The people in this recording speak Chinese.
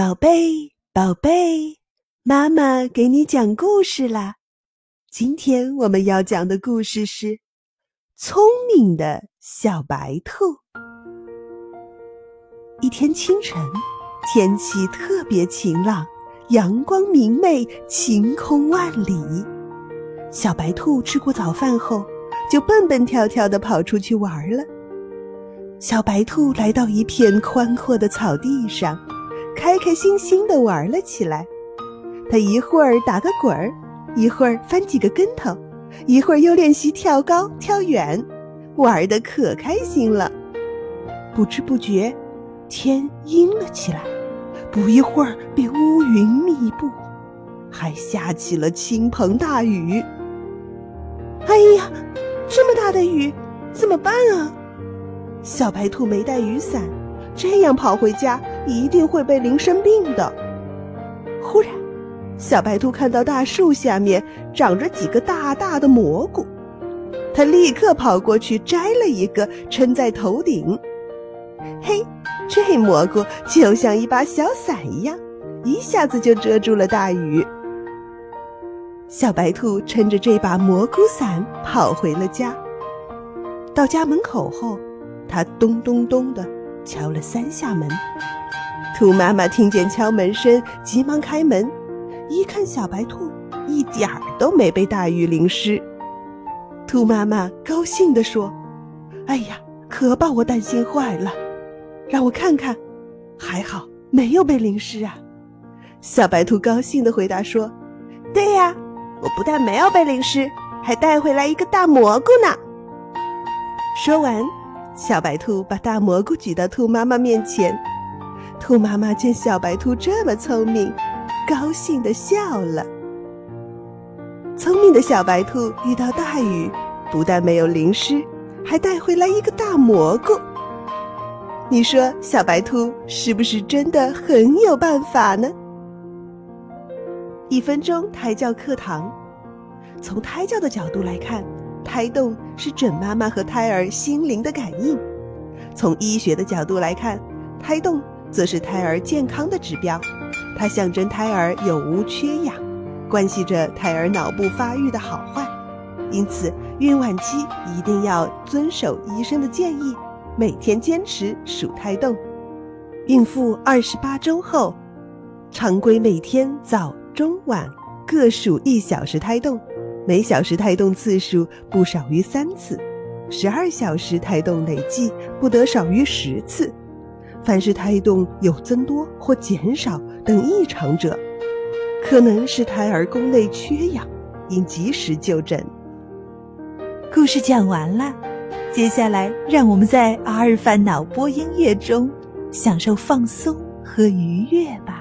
宝贝，宝贝，妈妈给你讲故事啦！今天我们要讲的故事是《聪明的小白兔》。一天清晨，天气特别晴朗，阳光明媚，晴空万里。小白兔吃过早饭后，就蹦蹦跳跳的跑出去玩了。小白兔来到一片宽阔的草地上。开开心心的玩了起来，他一会儿打个滚儿，一会儿翻几个跟头，一会儿又练习跳高跳远，玩的可开心了。不知不觉，天阴了起来，不一会儿便乌云密布，还下起了倾盆大雨。哎呀，这么大的雨，怎么办啊？小白兔没带雨伞。这样跑回家一定会被淋生病的。忽然，小白兔看到大树下面长着几个大大的蘑菇，它立刻跑过去摘了一个，撑在头顶。嘿，这蘑菇就像一把小伞一样，一下子就遮住了大雨。小白兔撑着这把蘑菇伞跑回了家。到家门口后，它咚咚咚的。敲了三下门，兔妈妈听见敲门声，急忙开门，一看小白兔一点儿都没被大雨淋湿。兔妈妈高兴地说：“哎呀，可把我担心坏了！让我看看，还好没有被淋湿啊。”小白兔高兴地回答说：“对呀，我不但没有被淋湿，还带回来一个大蘑菇呢。”说完。小白兔把大蘑菇举到兔妈妈面前，兔妈妈见小白兔这么聪明，高兴的笑了。聪明的小白兔遇到大雨，不但没有淋湿，还带回来一个大蘑菇。你说小白兔是不是真的很有办法呢？一分钟胎教课堂，从胎教的角度来看。胎动是准妈妈和胎儿心灵的感应。从医学的角度来看，胎动则是胎儿健康的指标，它象征胎儿有无缺氧，关系着胎儿脑部发育的好坏。因此，孕晚期一定要遵守医生的建议，每天坚持数胎动。孕妇二十八周后，常规每天早中晚各数一小时胎动。每小时胎动次数不少于三次，十二小时胎动累计不得少于十次。凡是胎动有增多或减少等异常者，可能是胎儿宫内缺氧，应及时就诊。故事讲完了，接下来让我们在阿尔法脑波音乐中享受放松和愉悦吧。